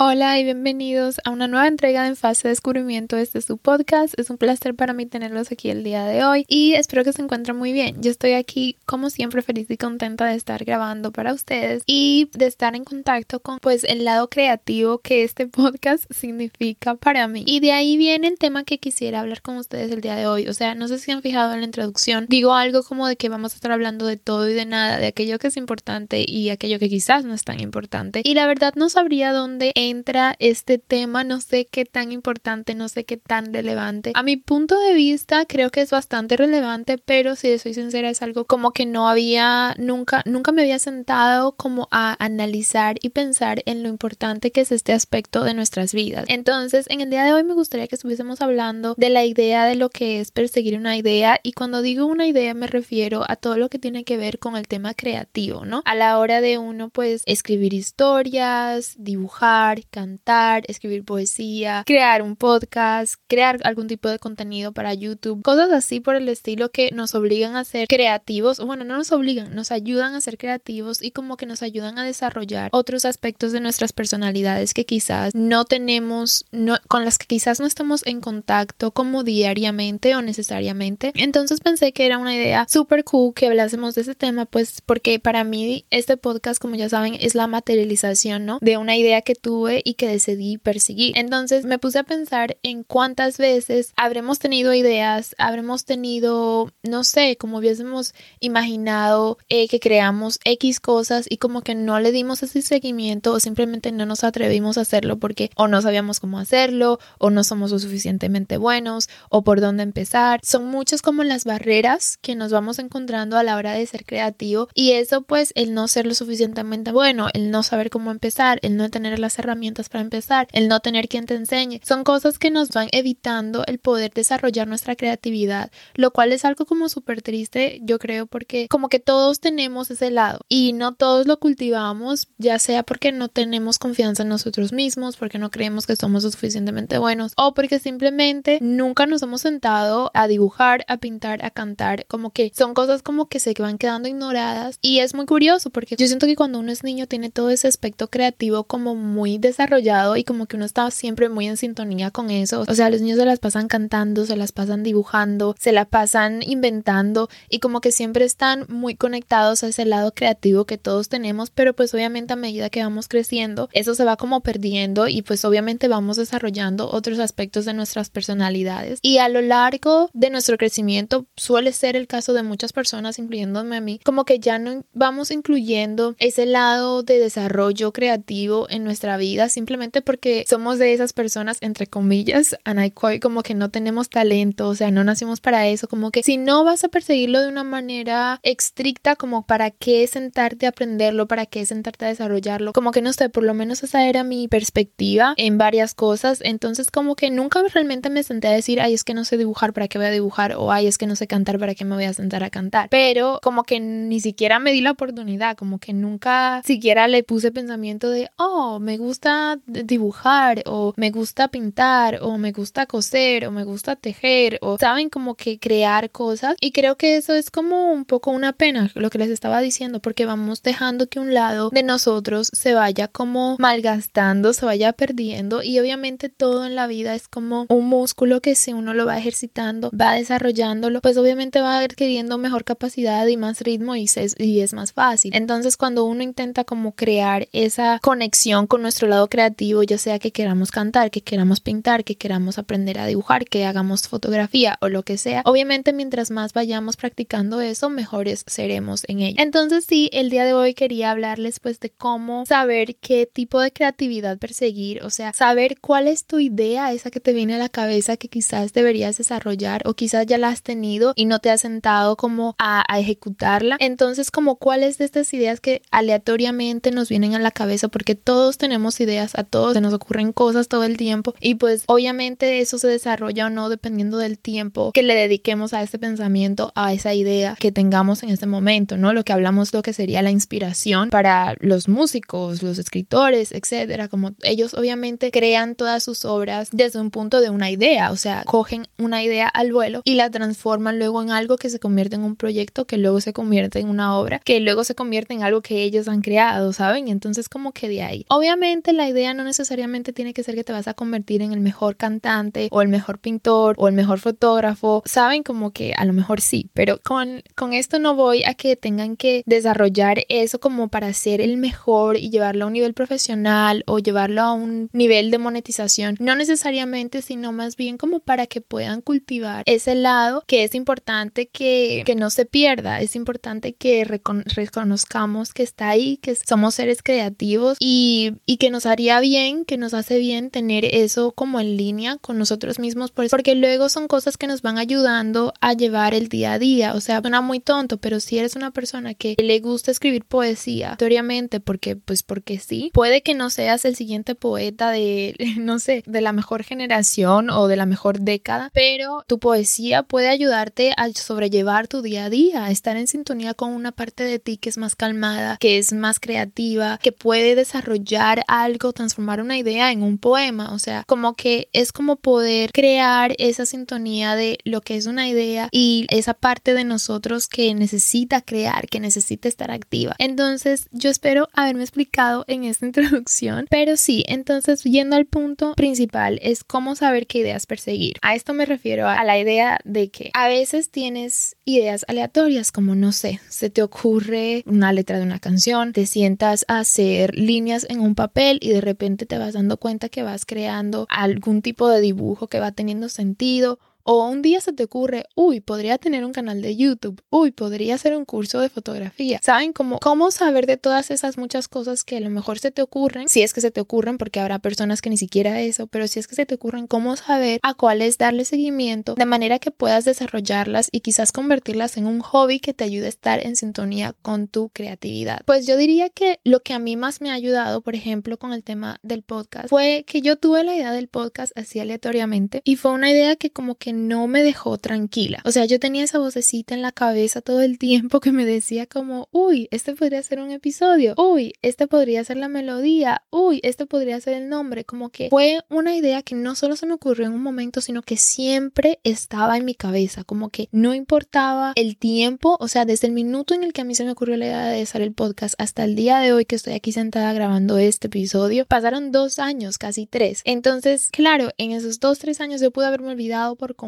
Hola y bienvenidos a una nueva entrega En Fase de Descubrimiento. Este es su podcast. Es un placer para mí tenerlos aquí el día de hoy y espero que se encuentren muy bien. Yo estoy aquí como siempre feliz y contenta de estar grabando para ustedes y de estar en contacto con pues el lado creativo que este podcast significa para mí. Y de ahí viene el tema que quisiera hablar con ustedes el día de hoy. O sea, no sé si han fijado en la introducción. Digo algo como de que vamos a estar hablando de todo y de nada, de aquello que es importante y aquello que quizás no es tan importante. Y la verdad no sabría dónde entra este tema, no sé qué tan importante, no sé qué tan relevante. A mi punto de vista creo que es bastante relevante, pero si soy sincera es algo como que no había nunca nunca me había sentado como a analizar y pensar en lo importante que es este aspecto de nuestras vidas. Entonces, en el día de hoy me gustaría que estuviésemos hablando de la idea de lo que es perseguir una idea y cuando digo una idea me refiero a todo lo que tiene que ver con el tema creativo, ¿no? A la hora de uno pues escribir historias, dibujar, cantar, escribir poesía, crear un podcast, crear algún tipo de contenido para YouTube, cosas así por el estilo que nos obligan a ser creativos, bueno, no nos obligan, nos ayudan a ser creativos y como que nos ayudan a desarrollar otros aspectos de nuestras personalidades que quizás no tenemos, no, con las que quizás no estamos en contacto como diariamente o necesariamente. Entonces pensé que era una idea súper cool que hablásemos de ese tema, pues porque para mí este podcast, como ya saben, es la materialización, ¿no? De una idea que tuve y que decidí perseguir. Entonces me puse a pensar en cuántas veces habremos tenido ideas, habremos tenido, no sé, como hubiésemos imaginado eh, que creamos X cosas y como que no le dimos ese seguimiento o simplemente no nos atrevimos a hacerlo porque o no sabíamos cómo hacerlo o no somos lo suficientemente buenos o por dónde empezar. Son muchas como las barreras que nos vamos encontrando a la hora de ser creativo y eso pues el no ser lo suficientemente bueno, el no saber cómo empezar, el no tener las herramientas para empezar, el no tener quien te enseñe. Son cosas que nos van evitando el poder desarrollar nuestra creatividad, lo cual es algo como súper triste, yo creo, porque como que todos tenemos ese lado y no todos lo cultivamos, ya sea porque no tenemos confianza en nosotros mismos, porque no creemos que somos lo suficientemente buenos o porque simplemente nunca nos hemos sentado a dibujar, a pintar, a cantar, como que son cosas como que se van quedando ignoradas y es muy curioso porque yo siento que cuando uno es niño tiene todo ese aspecto creativo como muy desarrollado y como que uno está siempre muy en sintonía con eso. O sea, los niños se las pasan cantando, se las pasan dibujando, se la pasan inventando y como que siempre están muy conectados a ese lado creativo que todos tenemos, pero pues obviamente a medida que vamos creciendo, eso se va como perdiendo y pues obviamente vamos desarrollando otros aspectos de nuestras personalidades. Y a lo largo de nuestro crecimiento suele ser el caso de muchas personas, incluyéndome a mí, como que ya no vamos incluyendo ese lado de desarrollo creativo en nuestra vida simplemente porque somos de esas personas, entre comillas, anaikoi, como que no tenemos talento, o sea, no nacimos para eso, como que si no vas a perseguirlo de una manera estricta, como para qué sentarte a aprenderlo, para qué sentarte a desarrollarlo, como que no sé, por lo menos esa era mi perspectiva en varias cosas, entonces como que nunca realmente me senté a decir, ay, es que no sé dibujar, ¿para qué voy a dibujar? O ay, es que no sé cantar, ¿para qué me voy a sentar a cantar? Pero como que ni siquiera me di la oportunidad, como que nunca siquiera le puse pensamiento de, oh, me gusta dibujar o me gusta pintar o me gusta coser o me gusta tejer o saben como que crear cosas y creo que eso es como un poco una pena lo que les estaba diciendo porque vamos dejando que un lado de nosotros se vaya como malgastando, se vaya perdiendo y obviamente todo en la vida es como un músculo que si uno lo va ejercitando, va desarrollándolo, pues obviamente va adquiriendo mejor capacidad y más ritmo y, y es más fácil. Entonces cuando uno intenta como crear esa conexión con nuestro lado creativo, ya sea que queramos cantar, que queramos pintar, que queramos aprender a dibujar, que hagamos fotografía o lo que sea. Obviamente mientras más vayamos practicando eso, mejores seremos en ello. Entonces sí, el día de hoy quería hablarles pues de cómo saber qué tipo de creatividad perseguir, o sea, saber cuál es tu idea, esa que te viene a la cabeza que quizás deberías desarrollar o quizás ya la has tenido y no te has sentado como a, a ejecutarla. Entonces como cuáles de estas ideas que aleatoriamente nos vienen a la cabeza porque todos tenemos ideas, a todos se nos ocurren cosas todo el tiempo y pues obviamente eso se desarrolla o no dependiendo del tiempo que le dediquemos a ese pensamiento, a esa idea que tengamos en este momento, ¿no? Lo que hablamos, lo que sería la inspiración para los músicos, los escritores, etcétera, como ellos obviamente crean todas sus obras desde un punto de una idea, o sea, cogen una idea al vuelo y la transforman luego en algo que se convierte en un proyecto que luego se convierte en una obra, que luego se convierte en algo que ellos han creado, ¿saben? Entonces como que de ahí. Obviamente la idea no necesariamente tiene que ser que te vas a convertir en el mejor cantante o el mejor pintor o el mejor fotógrafo, ¿saben? Como que a lo mejor sí, pero con, con esto no voy a que tengan que desarrollar eso como para ser el mejor y llevarlo a un nivel profesional o llevarlo a un nivel de monetización, no necesariamente, sino más bien como para que puedan cultivar ese lado que es importante que, que no se pierda, es importante que reconozcamos que está ahí, que somos seres creativos y, y que nos haría bien, que nos hace bien tener eso como en línea con nosotros mismos, porque luego son cosas que nos van ayudando a llevar el día a día, o sea, suena muy tonto, pero si eres una persona que le gusta escribir poesía, teóricamente, porque pues porque sí, puede que no seas el siguiente poeta de, no sé, de la mejor generación o de la mejor década, pero tu poesía puede ayudarte a sobrellevar tu día a día, a estar en sintonía con una parte de ti que es más calmada, que es más creativa, que puede desarrollar algo, transformar una idea en un poema, o sea, como que es como poder crear esa sintonía de lo que es una idea y esa parte de nosotros que necesita crear, que necesita estar activa. Entonces, yo espero haberme explicado en esta introducción, pero sí, entonces yendo al punto principal es cómo saber qué ideas perseguir. A esto me refiero a la idea de que a veces tienes ideas aleatorias como no sé, se te ocurre una letra de una canción, te sientas a hacer líneas en un papel y de repente te vas dando cuenta que vas creando algún tipo de dibujo que va teniendo sentido o un día se te ocurre, uy, podría tener un canal de YouTube, uy, podría hacer un curso de fotografía. ¿Saben cómo, cómo saber de todas esas muchas cosas que a lo mejor se te ocurren? Si es que se te ocurren, porque habrá personas que ni siquiera eso, pero si es que se te ocurren, cómo saber a cuáles darle seguimiento de manera que puedas desarrollarlas y quizás convertirlas en un hobby que te ayude a estar en sintonía con tu creatividad. Pues yo diría que lo que a mí más me ha ayudado, por ejemplo, con el tema del podcast, fue que yo tuve la idea del podcast así aleatoriamente y fue una idea que como que no me dejó tranquila. O sea, yo tenía esa vocecita en la cabeza todo el tiempo que me decía como, uy, este podría ser un episodio, uy, este podría ser la melodía, uy, este podría ser el nombre. Como que fue una idea que no solo se me ocurrió en un momento, sino que siempre estaba en mi cabeza, como que no importaba el tiempo, o sea, desde el minuto en el que a mí se me ocurrió la idea de hacer el podcast hasta el día de hoy que estoy aquí sentada grabando este episodio, pasaron dos años, casi tres. Entonces, claro, en esos dos, tres años yo pude haberme olvidado por completo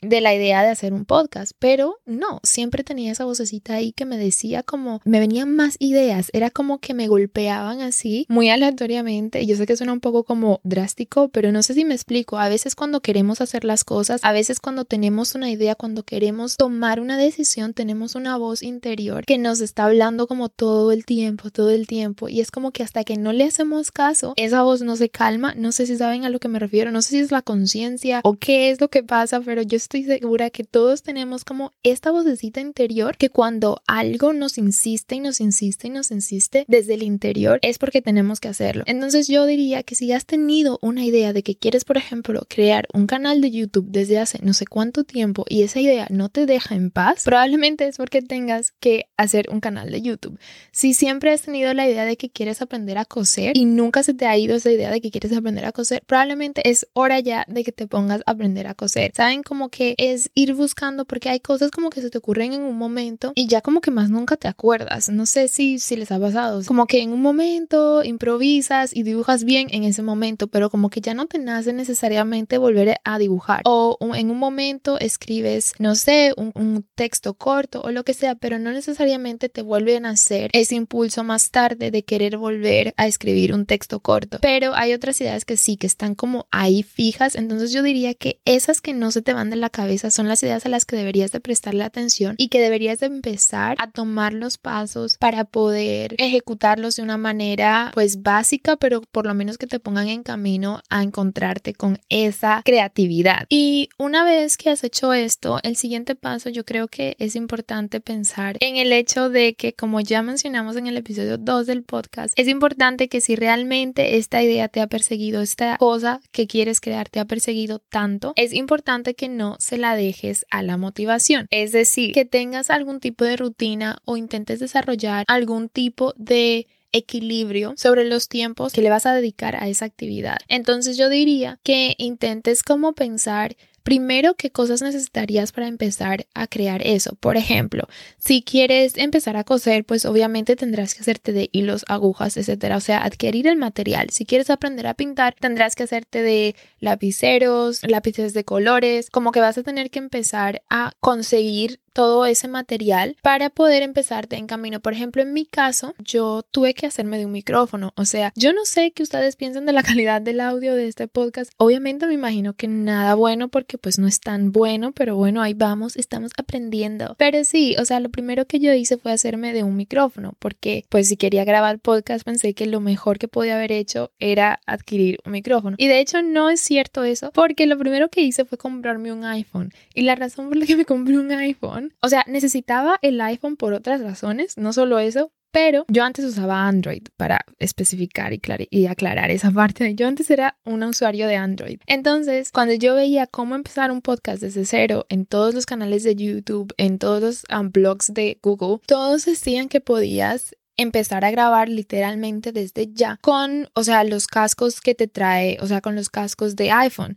de la idea de hacer un podcast, pero no, siempre tenía esa vocecita ahí que me decía como, me venían más ideas, era como que me golpeaban así, muy aleatoriamente. Yo sé que suena un poco como drástico, pero no sé si me explico. A veces cuando queremos hacer las cosas, a veces cuando tenemos una idea, cuando queremos tomar una decisión, tenemos una voz interior que nos está hablando como todo el tiempo, todo el tiempo. Y es como que hasta que no le hacemos caso, esa voz no se calma. No sé si saben a lo que me refiero, no sé si es la conciencia o qué es lo que pasa pero yo estoy segura que todos tenemos como esta vocecita interior que cuando algo nos insiste y nos insiste y nos insiste desde el interior es porque tenemos que hacerlo. Entonces yo diría que si has tenido una idea de que quieres, por ejemplo, crear un canal de YouTube desde hace no sé cuánto tiempo y esa idea no te deja en paz, probablemente es porque tengas que hacer un canal de YouTube. Si siempre has tenido la idea de que quieres aprender a coser y nunca se te ha ido esa idea de que quieres aprender a coser, probablemente es hora ya de que te pongas a aprender a coser hacer. Saben como que es ir buscando porque hay cosas como que se te ocurren en un momento y ya como que más nunca te acuerdas. No sé si, si les ha pasado. Como que en un momento improvisas y dibujas bien en ese momento, pero como que ya no te nace necesariamente volver a dibujar. O en un momento escribes, no sé, un, un texto corto o lo que sea, pero no necesariamente te vuelve a nacer ese impulso más tarde de querer volver a escribir un texto corto. Pero hay otras ideas que sí, que están como ahí fijas. Entonces yo diría que esas que no se te van de la cabeza son las ideas a las que deberías de prestarle atención y que deberías de empezar a tomar los pasos para poder ejecutarlos de una manera pues básica, pero por lo menos que te pongan en camino a encontrarte con esa creatividad. Y una vez que has hecho esto, el siguiente paso yo creo que es importante pensar en el hecho de que como ya mencionamos en el episodio 2 del podcast, es importante que si realmente esta idea te ha perseguido, esta cosa que quieres crear te ha perseguido tanto, es importante que no se la dejes a la motivación. Es decir, que tengas algún tipo de rutina o intentes desarrollar algún tipo de equilibrio sobre los tiempos que le vas a dedicar a esa actividad. Entonces yo diría que intentes como pensar Primero, ¿qué cosas necesitarías para empezar a crear eso? Por ejemplo, si quieres empezar a coser, pues obviamente tendrás que hacerte de hilos, agujas, etcétera. O sea, adquirir el material. Si quieres aprender a pintar, tendrás que hacerte de lapiceros, lápices de colores. Como que vas a tener que empezar a conseguir todo ese material para poder empezarte en camino. Por ejemplo, en mi caso, yo tuve que hacerme de un micrófono. O sea, yo no sé qué ustedes piensan de la calidad del audio de este podcast. Obviamente me imagino que nada bueno porque pues no es tan bueno, pero bueno, ahí vamos, estamos aprendiendo. Pero sí, o sea, lo primero que yo hice fue hacerme de un micrófono porque pues si quería grabar podcast pensé que lo mejor que podía haber hecho era adquirir un micrófono. Y de hecho no es cierto eso porque lo primero que hice fue comprarme un iPhone. Y la razón por la que me compré un iPhone o sea, necesitaba el iPhone por otras razones, no solo eso, pero yo antes usaba Android para especificar y, y, aclarar esa parte. Yo antes era un usuario de Android. Entonces, cuando yo veía cómo empezar un podcast desde cero en todos los canales de YouTube, en todos los um, blogs de Google, todos decían que podías empezar a grabar literalmente desde ya con, o sea, los cascos que te trae, o sea, con los cascos de iPhone.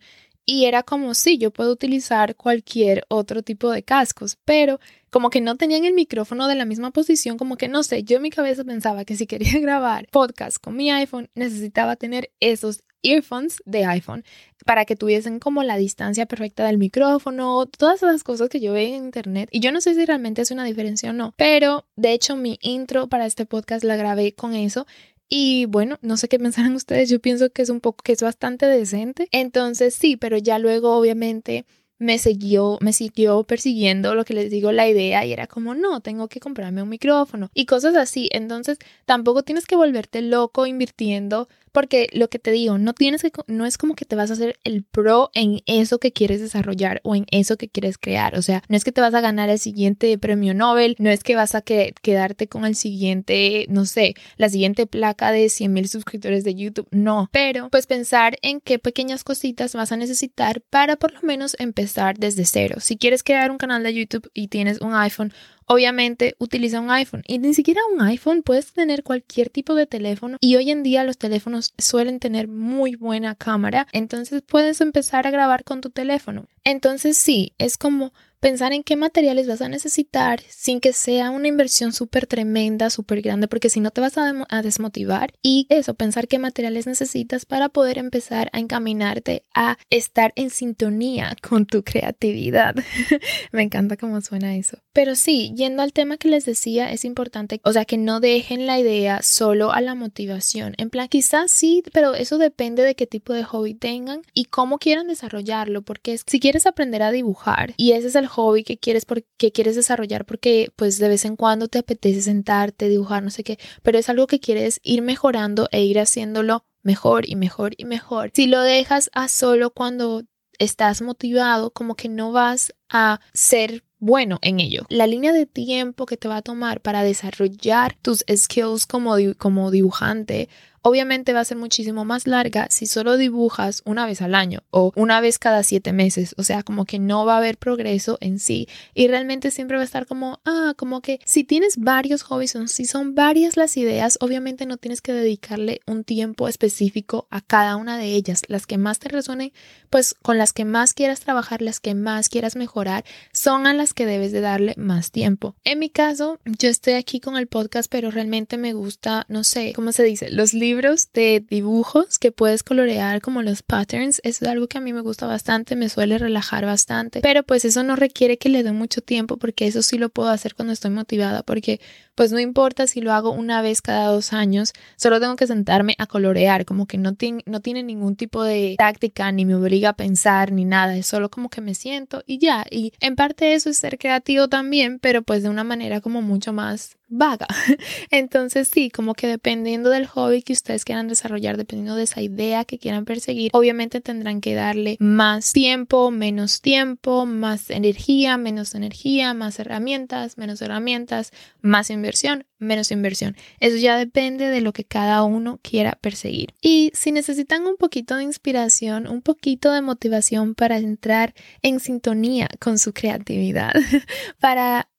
Y era como, sí, yo puedo utilizar cualquier otro tipo de cascos, pero como que no tenían el micrófono de la misma posición, como que no sé, yo en mi cabeza pensaba que si quería grabar podcast con mi iPhone, necesitaba tener esos earphones de iPhone para que tuviesen como la distancia perfecta del micrófono, todas esas cosas que yo veo en internet. Y yo no sé si realmente es una diferencia o no, pero de hecho mi intro para este podcast la grabé con eso y bueno, no sé qué pensarán ustedes, yo pienso que es un poco, que es bastante decente. Entonces sí, pero ya luego obviamente me siguió, me siguió persiguiendo lo que les digo, la idea y era como, no, tengo que comprarme un micrófono y cosas así. Entonces tampoco tienes que volverte loco invirtiendo porque lo que te digo, no tienes que, no es como que te vas a hacer el pro en eso que quieres desarrollar o en eso que quieres crear. O sea, no es que te vas a ganar el siguiente premio Nobel, no es que vas a quedarte con el siguiente, no sé, la siguiente placa de 100 mil suscriptores de YouTube. No, pero pues pensar en qué pequeñas cositas vas a necesitar para por lo menos empezar desde cero. Si quieres crear un canal de YouTube y tienes un iPhone obviamente utiliza un iPhone y ni siquiera un iPhone, puedes tener cualquier tipo de teléfono y hoy en día los teléfonos suelen tener muy buena cámara, entonces puedes empezar a grabar con tu teléfono. Entonces sí, es como pensar en qué materiales vas a necesitar sin que sea una inversión súper tremenda, súper grande, porque si no te vas a, desmotivar. Y eso, pensar qué materiales necesitas para poder empezar a encaminarte a estar en sintonía con tu creatividad. Me encanta cómo suena eso. Pero sí, yendo al tema que les decía, es importante, o sea, que no dejen la idea solo a la motivación. En plan, quizás sí, pero eso depende de qué tipo de hobby tengan y cómo quieran desarrollarlo, porque si quieres aprender a dibujar y ese es el hobby que quieres, porque quieres desarrollar porque pues de vez en cuando te apetece sentarte, dibujar, no sé qué, pero es algo que quieres ir mejorando e ir haciéndolo mejor y mejor y mejor. Si lo dejas a solo cuando estás motivado, como que no vas a ser bueno en ello. La línea de tiempo que te va a tomar para desarrollar tus skills como, como dibujante obviamente va a ser muchísimo más larga si solo dibujas una vez al año o una vez cada siete meses. O sea, como que no va a haber progreso en sí y realmente siempre va a estar como, ah, como que si tienes varios hobbies si son varias las ideas, obviamente no tienes que dedicarle un tiempo específico a cada una de ellas. Las que más te resuenen, pues con las que más quieras trabajar, las que más quieras mejorar, son a las que debes de darle más tiempo. En mi caso, yo estoy aquí con el podcast, pero realmente me gusta, no sé, ¿cómo se dice? Los libros de dibujos que puedes colorear como los patterns, eso es algo que a mí me gusta bastante, me suele relajar bastante, pero pues eso no requiere que le dé mucho tiempo porque eso sí lo puedo hacer cuando estoy motivada porque pues no importa si lo hago una vez cada dos años, solo tengo que sentarme a colorear, como que no, no tiene ningún tipo de táctica, ni me obliga a pensar, ni nada, es solo como que me siento y ya. Y en parte eso es ser creativo también, pero pues de una manera como mucho más vaga. Entonces sí, como que dependiendo del hobby que ustedes quieran desarrollar, dependiendo de esa idea que quieran perseguir, obviamente tendrán que darle más tiempo, menos tiempo, más energía, menos energía, más herramientas, menos herramientas, más inversión, menos inversión. Eso ya depende de lo que cada uno quiera perseguir. Y si necesitan un poquito de inspiración, un poquito de motivación para entrar en sintonía con su creatividad, para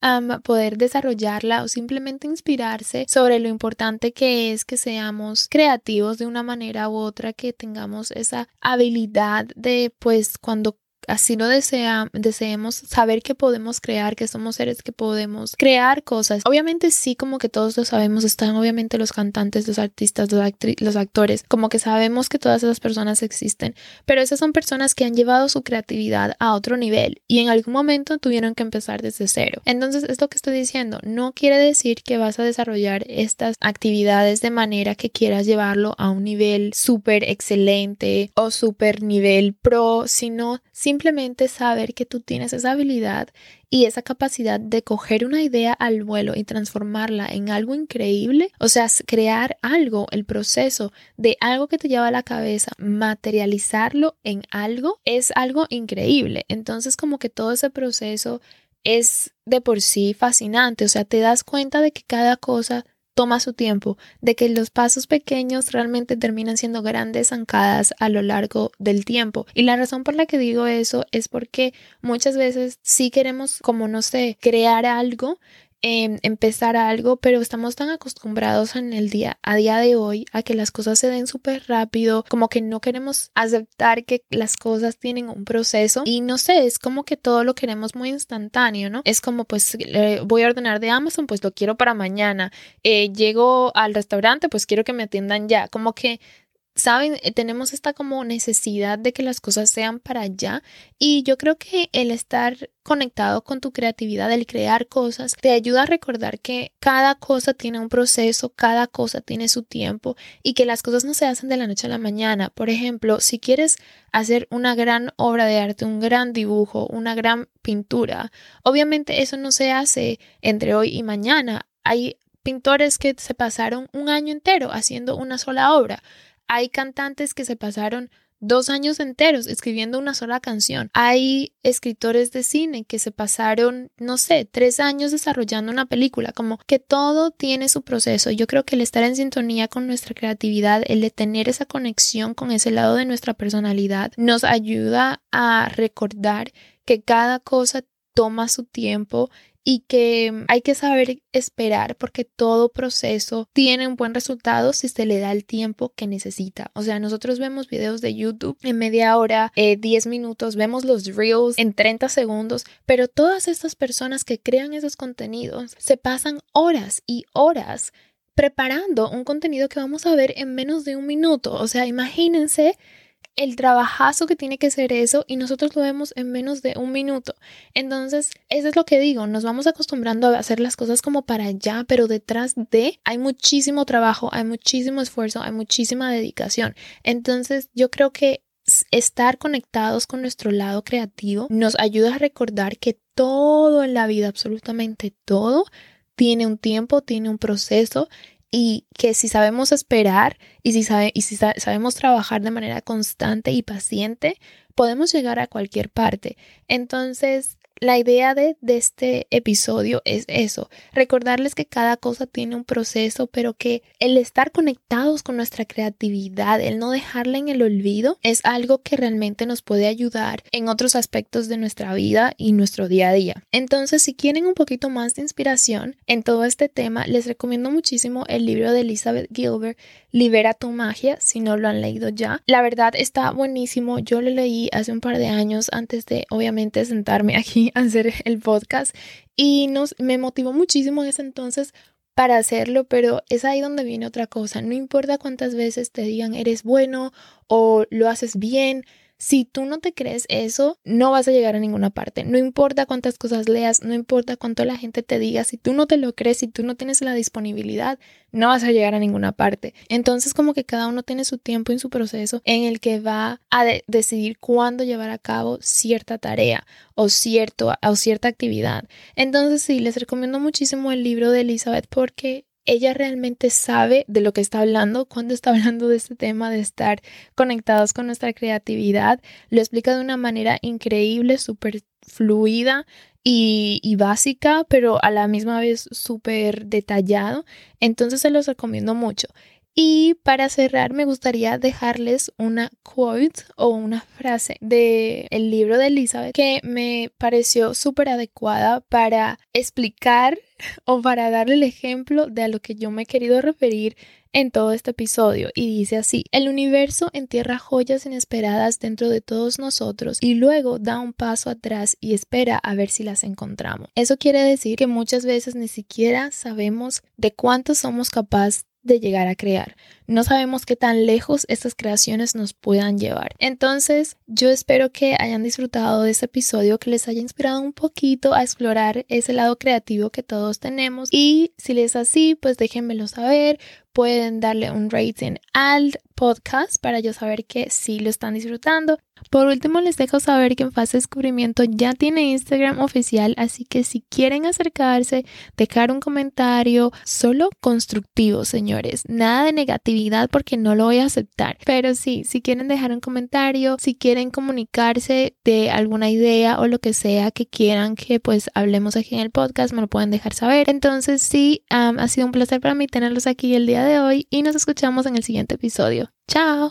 poder desarrollarla o simplemente inspirarse sobre lo importante que es que seamos creativos de una manera u otra, que tengamos esa habilidad de pues cuando así lo desea, deseemos saber que podemos crear, que somos seres que podemos crear cosas. Obviamente sí, como que todos lo sabemos, están obviamente los cantantes, los artistas, los, actores, como que sabemos que todas esas personas existen, pero esas son personas que han llevado su creatividad a otro nivel y en algún momento tuvieron que empezar desde cero. Entonces, esto que estoy diciendo no quiere decir que vas a desarrollar estas actividades de manera que quieras llevarlo a un nivel súper excelente o súper nivel pro, sino simplemente saber que tú tienes esa habilidad y esa capacidad de coger una idea al vuelo y transformarla en algo increíble, o sea, crear algo, el proceso de algo que te lleva a la cabeza, materializarlo en algo, es algo increíble. Entonces, como que todo ese proceso es de por sí fascinante, o sea, te das cuenta de que cada cosa toma su tiempo, de que los pasos pequeños realmente terminan siendo grandes zancadas a lo largo del tiempo. Y la razón por la que digo eso es porque muchas veces sí queremos, como no sé, crear algo Em, empezar algo, pero estamos tan acostumbrados en el día a día de hoy a que las cosas se den súper rápido, como que no queremos aceptar que las cosas tienen un proceso y no sé, es como que todo lo queremos muy instantáneo, ¿no? Es como pues voy a ordenar de Amazon, pues lo quiero para mañana, eh, llego al restaurante, pues quiero que me atiendan ya, como que saben, eh, tenemos esta como necesidad de que las cosas sean para allá y yo creo que el estar conectado con tu creatividad, el crear cosas, te ayuda a recordar que cada cosa tiene un proceso, cada cosa tiene su tiempo y que las cosas no se hacen de la noche a la mañana. Por ejemplo, si quieres hacer una gran obra de arte, un gran dibujo, una gran pintura, obviamente eso no se hace entre hoy y mañana. Hay pintores que se pasaron un año entero haciendo una sola obra. Hay cantantes que se pasaron dos años enteros escribiendo una sola canción. Hay escritores de cine que se pasaron, no sé, tres años desarrollando una película, como que todo tiene su proceso. Yo creo que el estar en sintonía con nuestra creatividad, el de tener esa conexión con ese lado de nuestra personalidad, nos ayuda a recordar que cada cosa toma su tiempo y que mm, hay que saber esperar porque todo proceso tiene un buen resultado si se le da el tiempo que necesita. O sea, nosotros vemos videos de YouTube en media hora, 10 eh, minutos, vemos los reels en 30 segundos, pero todas estas personas que crean esos contenidos se pasan horas y horas preparando un contenido que vamos a ver en menos de un minuto. O sea, imagínense el trabajazo que tiene que ser eso y nosotros lo vemos en menos de un minuto. Entonces, eso es lo que digo, nos vamos acostumbrando a hacer las cosas como para allá, pero detrás de hay muchísimo trabajo, hay muchísimo esfuerzo, hay muchísima dedicación. Entonces, yo creo que estar conectados con nuestro lado creativo nos ayuda a recordar que todo en la vida, absolutamente todo, tiene un tiempo, tiene un proceso y que si sabemos esperar y si, sabe, y si sabemos trabajar de manera constante y paciente, podemos llegar a cualquier parte. Entonces, la idea de, de, este episodio es eso, recordarles que cada cosa tiene un proceso, pero que el estar conectados con nuestra creatividad, el no dejarla en el olvido, es algo que realmente nos puede ayudar en otros aspectos de nuestra vida y nuestro día a día. Entonces, si quieren un poquito más de inspiración en todo este tema, les recomiendo muchísimo el libro de Elizabeth Gilbert, Libera tu magia, si no lo han leído ya. La verdad está buenísimo, yo lo leí hace un par de años antes de obviamente sentarme aquí a hacer el podcast y nos, me motivó muchísimo en ese entonces para hacerlo, pero es ahí donde viene otra cosa. No importa cuántas veces te digan eres bueno o lo haces bien, si tú no te crees eso, no vas a llegar a ninguna parte. No importa cuántas cosas leas, no importa cuánto la gente te diga, si tú no te lo crees, si tú no tienes la disponibilidad, no vas a llegar a ninguna parte. Entonces como que cada uno tiene su tiempo y su proceso en el que va a decidir cuándo llevar a cabo cierta tarea o, cierto, o cierta actividad. Entonces sí, les recomiendo muchísimo el libro de Elizabeth porque ella realmente sabe de lo que está hablando cuando está hablando de este tema de estar conectados con nuestra creatividad. Lo explica de una manera increíble, súper fluida y, y, básica, pero a la misma vez súper detallado. Entonces se los recomiendo mucho. Y para cerrar, me gustaría dejarles una quote o una frase del el libro de Elizabeth que me pareció súper adecuada para explicar o para darle el ejemplo de a lo que yo me he querido referir en todo este episodio y dice así, el universo entierra joyas inesperadas dentro de todos nosotros y luego da un paso atrás y espera a ver si las encontramos. Eso quiere decir que muchas veces ni siquiera sabemos de cuánto somos capaces de llegar a crear. No sabemos qué tan lejos estas creaciones nos puedan llevar. Entonces, yo espero que hayan disfrutado de este episodio, que les haya inspirado un poquito a explorar ese lado creativo que todos tenemos. Y si les es así, pues déjenmelo saber. Pueden darle un rating al podcast para yo saber que sí lo están disfrutando. Por último, les dejo saber que en fase de descubrimiento ya tiene Instagram oficial, así que si quieren acercarse, dejar un comentario, solo constructivo, señores, nada de porque no lo voy a aceptar. Pero sí, si quieren dejar un comentario, si quieren comunicarse de alguna idea o lo que sea que quieran que pues hablemos aquí en el podcast, me lo pueden dejar saber. Entonces sí, ha sido un placer para mí tenerlos aquí el día de hoy y nos escuchamos en el siguiente episodio. Chao.